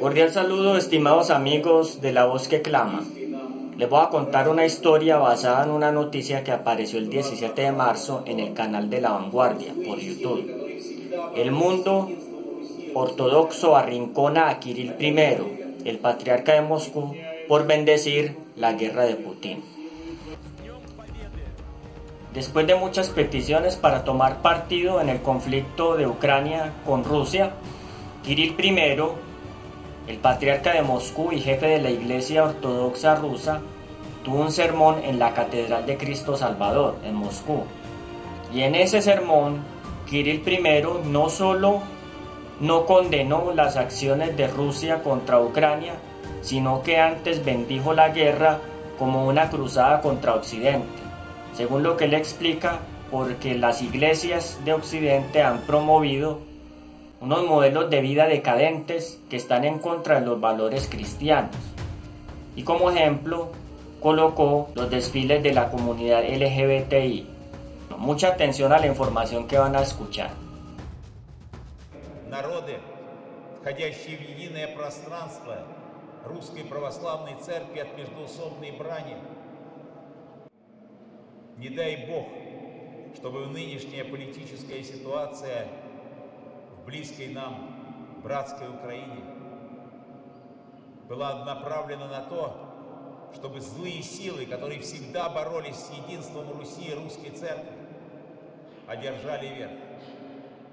Cordial saludo estimados amigos de La Voz que Clama. Les voy a contar una historia basada en una noticia que apareció el 17 de marzo en el canal de La Vanguardia por YouTube. El mundo ortodoxo arrincona a Kirill I, el patriarca de Moscú, por bendecir la guerra de Putin. Después de muchas peticiones para tomar partido en el conflicto de Ucrania con Rusia, Kirill I, el patriarca de Moscú y jefe de la Iglesia Ortodoxa rusa, tuvo un sermón en la Catedral de Cristo Salvador, en Moscú. Y en ese sermón, Kirill I no solo no condenó las acciones de Rusia contra Ucrania, sino que antes bendijo la guerra como una cruzada contra Occidente, según lo que él explica, porque las iglesias de Occidente han promovido unos modelos de vida decadentes que están en contra de los valores cristianos. Y como ejemplo, colocó los desfiles de la comunidad LGBTI. Mucha atención a la información que van a escuchar. Народы, входящие в единое пространство Русской Православной Церкви от междуусобной брани, не дай Бог, чтобы нынешняя политическая ситуация в близкой нам братской Украине была направлена на то, чтобы злые силы, которые всегда боролись с единством Руси и русской церкви, одержали верх.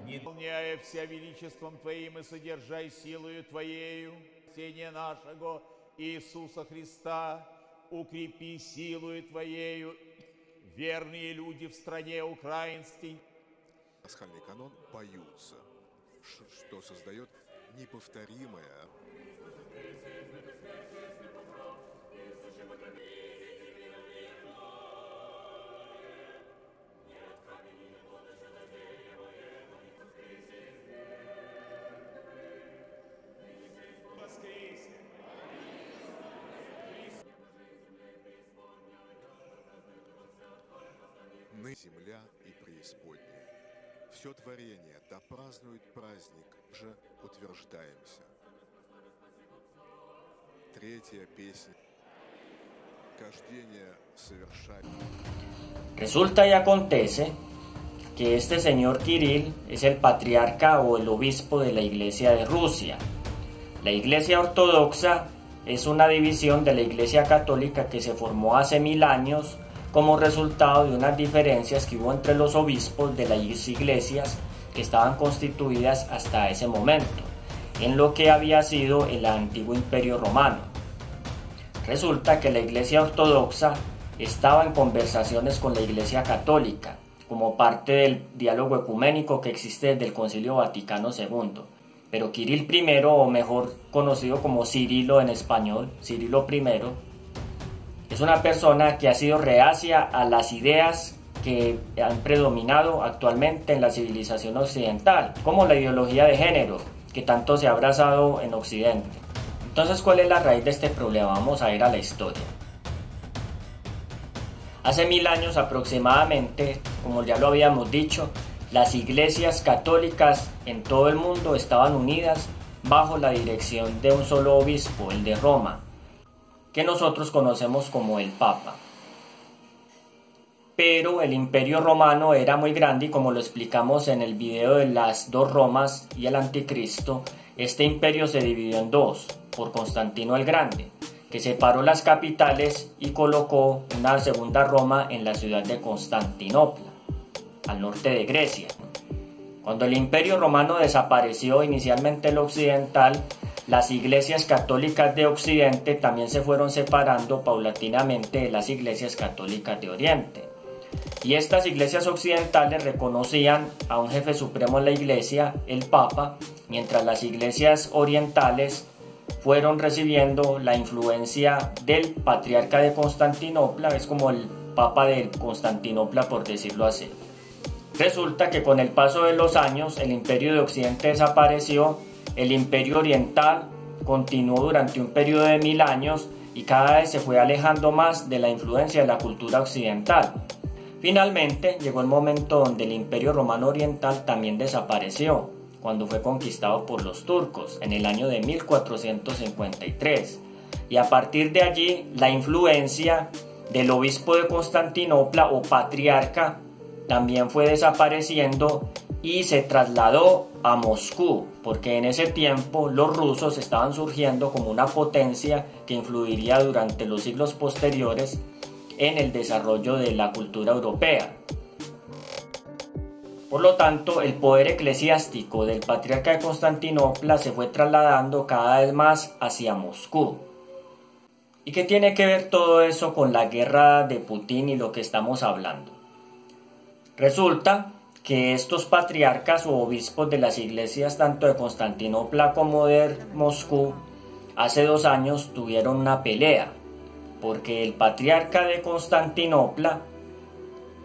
Не Исполняя вся величеством Твоим и содержай силою Твоею, спасение нашего Иисуса Христа, укрепи силою Твоею верные люди в стране украинской. Пасхальный канон поются, что создает неповторимое земля и преисподняя. Все творение да празднует праздник, же утверждаемся. Третья песня. Кождение совершать. Resulta y acontece que este señor Kirill es el patriarca o el obispo de la Iglesia de Rusia. La Iglesia Ortodoxa es una división de la Iglesia Católica que se formó hace mil años como resultado de unas diferencias que hubo entre los obispos de las iglesias que estaban constituidas hasta ese momento, en lo que había sido el antiguo imperio romano. Resulta que la Iglesia Ortodoxa estaba en conversaciones con la Iglesia Católica, como parte del diálogo ecuménico que existe desde el Concilio Vaticano II. Pero Kirill I, o mejor conocido como Cirilo en español, Cirilo I, es una persona que ha sido reacia a las ideas que han predominado actualmente en la civilización occidental, como la ideología de género, que tanto se ha abrazado en Occidente. Entonces, ¿cuál es la raíz de este problema? Vamos a ir a la historia. Hace mil años aproximadamente, como ya lo habíamos dicho, las iglesias católicas en todo el mundo estaban unidas bajo la dirección de un solo obispo, el de Roma, que nosotros conocemos como el Papa. Pero el imperio romano era muy grande y como lo explicamos en el video de las dos Romas y el anticristo, este imperio se dividió en dos, por Constantino el Grande, que separó las capitales y colocó una segunda Roma en la ciudad de Constantinopla, al norte de Grecia. Cuando el imperio romano desapareció inicialmente el occidental, las iglesias católicas de Occidente también se fueron separando paulatinamente de las iglesias católicas de Oriente. Y estas iglesias occidentales reconocían a un jefe supremo de la iglesia, el Papa, mientras las iglesias orientales fueron recibiendo la influencia del patriarca de Constantinopla, es como el Papa de Constantinopla por decirlo así. Resulta que con el paso de los años el imperio de Occidente desapareció, el imperio oriental continuó durante un periodo de mil años y cada vez se fue alejando más de la influencia de la cultura occidental. Finalmente llegó el momento donde el Imperio Romano Oriental también desapareció, cuando fue conquistado por los turcos en el año de 1453. Y a partir de allí la influencia del obispo de Constantinopla o patriarca también fue desapareciendo y se trasladó a Moscú, porque en ese tiempo los rusos estaban surgiendo como una potencia que influiría durante los siglos posteriores en el desarrollo de la cultura europea. Por lo tanto, el poder eclesiástico del patriarca de Constantinopla se fue trasladando cada vez más hacia Moscú. ¿Y qué tiene que ver todo eso con la guerra de Putin y lo que estamos hablando? Resulta que estos patriarcas o obispos de las iglesias tanto de Constantinopla como de Moscú hace dos años tuvieron una pelea, porque el patriarca de Constantinopla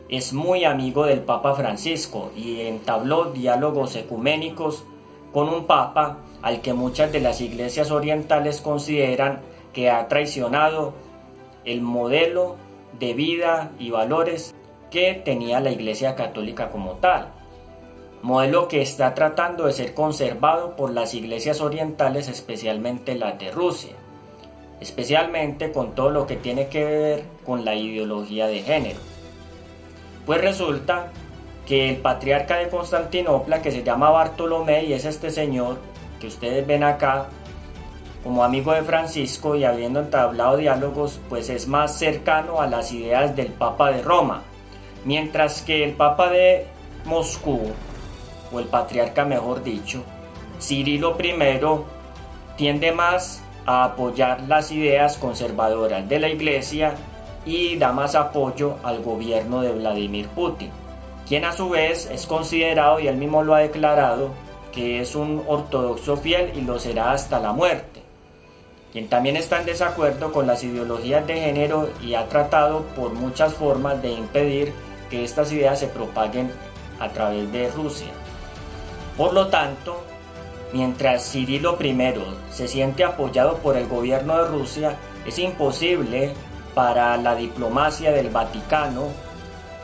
es muy amigo del Papa Francisco y entabló diálogos ecuménicos con un papa al que muchas de las iglesias orientales consideran que ha traicionado el modelo de vida y valores que tenía la Iglesia Católica como tal, modelo que está tratando de ser conservado por las iglesias orientales, especialmente la de Rusia, especialmente con todo lo que tiene que ver con la ideología de género. Pues resulta que el patriarca de Constantinopla, que se llama Bartolomé, y es este señor que ustedes ven acá, como amigo de Francisco y habiendo entablado diálogos, pues es más cercano a las ideas del Papa de Roma, Mientras que el Papa de Moscú, o el patriarca mejor dicho, Cirilo I, tiende más a apoyar las ideas conservadoras de la Iglesia y da más apoyo al gobierno de Vladimir Putin, quien a su vez es considerado, y él mismo lo ha declarado, que es un ortodoxo fiel y lo será hasta la muerte, quien también está en desacuerdo con las ideologías de género y ha tratado por muchas formas de impedir que estas ideas se propaguen a través de Rusia. Por lo tanto, mientras Cirilo I se siente apoyado por el gobierno de Rusia, es imposible para la diplomacia del Vaticano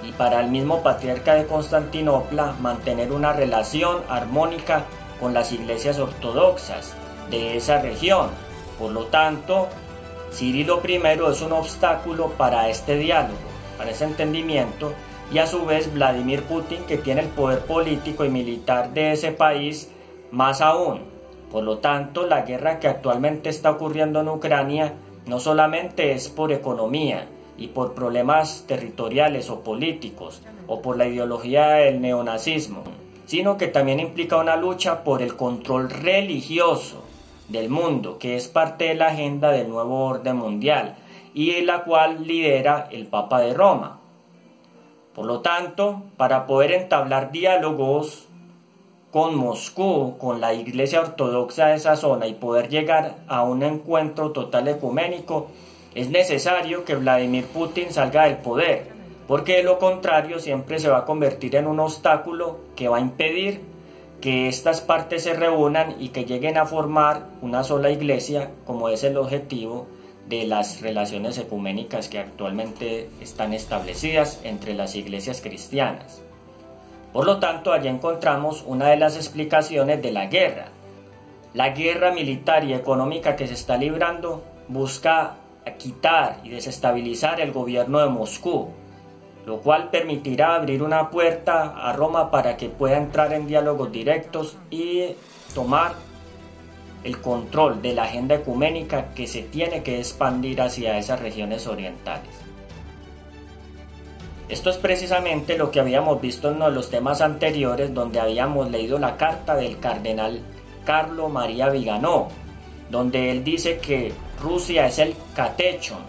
y para el mismo patriarca de Constantinopla mantener una relación armónica con las iglesias ortodoxas de esa región. Por lo tanto, Cirilo I es un obstáculo para este diálogo, para ese entendimiento y a su vez Vladimir Putin que tiene el poder político y militar de ese país más aún. Por lo tanto, la guerra que actualmente está ocurriendo en Ucrania no solamente es por economía y por problemas territoriales o políticos o por la ideología del neonazismo, sino que también implica una lucha por el control religioso del mundo, que es parte de la agenda del nuevo orden mundial y la cual lidera el Papa de Roma. Por lo tanto, para poder entablar diálogos con Moscú, con la Iglesia Ortodoxa de esa zona y poder llegar a un encuentro total ecuménico, es necesario que Vladimir Putin salga del poder, porque de lo contrario siempre se va a convertir en un obstáculo que va a impedir que estas partes se reúnan y que lleguen a formar una sola iglesia, como es el objetivo de las relaciones ecuménicas que actualmente están establecidas entre las iglesias cristianas. Por lo tanto, allí encontramos una de las explicaciones de la guerra. La guerra militar y económica que se está librando busca quitar y desestabilizar el gobierno de Moscú, lo cual permitirá abrir una puerta a Roma para que pueda entrar en diálogos directos y tomar el control de la agenda ecuménica que se tiene que expandir hacia esas regiones orientales. Esto es precisamente lo que habíamos visto en uno de los temas anteriores donde habíamos leído la carta del cardenal Carlo María Viganó, donde él dice que Rusia es el catechon,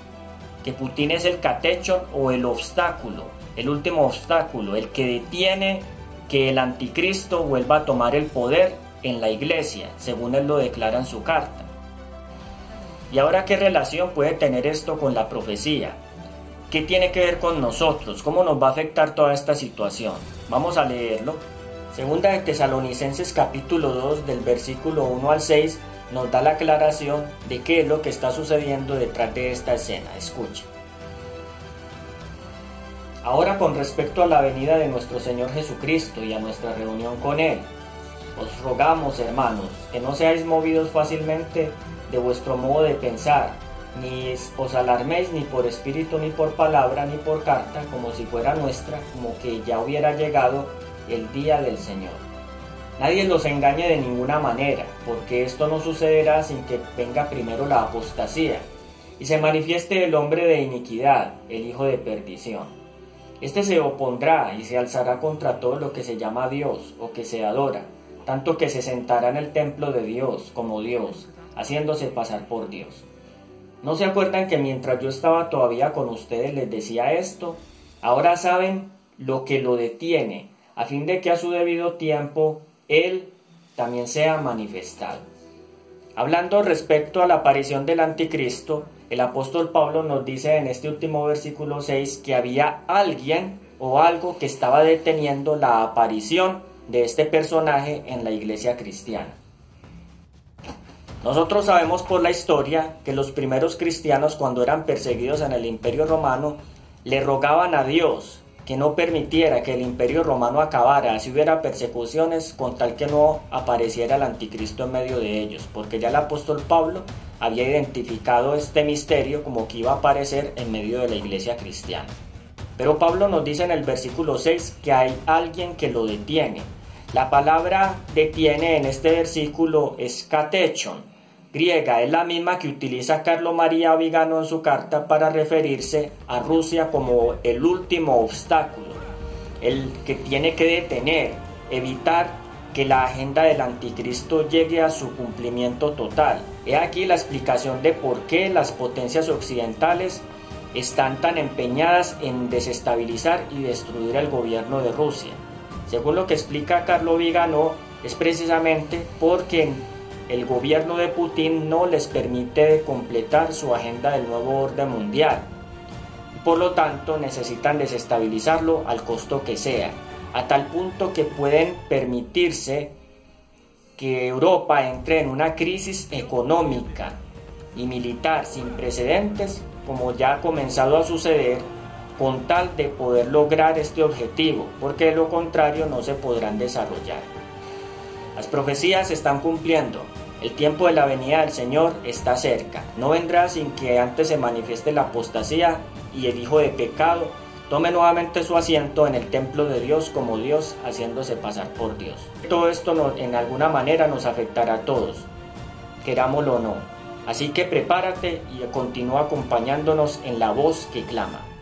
que Putin es el catechon o el obstáculo, el último obstáculo, el que detiene que el anticristo vuelva a tomar el poder en la iglesia, según él lo declara en su carta. ¿Y ahora qué relación puede tener esto con la profecía? ¿Qué tiene que ver con nosotros? ¿Cómo nos va a afectar toda esta situación? Vamos a leerlo. Segunda de Tesalonicenses capítulo 2 del versículo 1 al 6 nos da la aclaración de qué es lo que está sucediendo detrás de esta escena. Escucha. Ahora con respecto a la venida de nuestro Señor Jesucristo y a nuestra reunión con Él, os rogamos, hermanos, que no seáis movidos fácilmente de vuestro modo de pensar, ni os alarméis ni por espíritu, ni por palabra, ni por carta, como si fuera nuestra, como que ya hubiera llegado el día del Señor. Nadie los engañe de ninguna manera, porque esto no sucederá sin que venga primero la apostasía, y se manifieste el hombre de iniquidad, el hijo de perdición. Este se opondrá y se alzará contra todo lo que se llama Dios o que se adora, tanto que se sentará en el templo de Dios como Dios, haciéndose pasar por Dios. ¿No se acuerdan que mientras yo estaba todavía con ustedes les decía esto? Ahora saben lo que lo detiene, a fin de que a su debido tiempo Él también sea manifestado. Hablando respecto a la aparición del anticristo, el apóstol Pablo nos dice en este último versículo 6 que había alguien o algo que estaba deteniendo la aparición de este personaje en la iglesia cristiana. Nosotros sabemos por la historia que los primeros cristianos cuando eran perseguidos en el imperio romano le rogaban a Dios que no permitiera que el imperio romano acabara, si hubiera persecuciones, con tal que no apareciera el anticristo en medio de ellos, porque ya el apóstol Pablo había identificado este misterio como que iba a aparecer en medio de la iglesia cristiana. Pero Pablo nos dice en el versículo 6 que hay alguien que lo detiene. La palabra detiene en este versículo es katechon, griega, es la misma que utiliza Carlo María Vigano en su carta para referirse a Rusia como el último obstáculo, el que tiene que detener, evitar que la agenda del anticristo llegue a su cumplimiento total. He aquí la explicación de por qué las potencias occidentales están tan empeñadas en desestabilizar y destruir el gobierno de Rusia. Según lo que explica Carlo Vigano, es precisamente porque el gobierno de Putin no les permite completar su agenda del nuevo orden mundial. Por lo tanto, necesitan desestabilizarlo al costo que sea, a tal punto que pueden permitirse que Europa entre en una crisis económica y militar sin precedentes, como ya ha comenzado a suceder, con tal de poder lograr este objetivo, porque de lo contrario no se podrán desarrollar. Las profecías se están cumpliendo. El tiempo de la venida del Señor está cerca. No vendrá sin que antes se manifieste la apostasía y el hijo de pecado tome nuevamente su asiento en el templo de Dios como Dios haciéndose pasar por Dios. Todo esto en alguna manera nos afectará a todos, querámoslo o no. Así que prepárate y continúa acompañándonos en la voz que clama.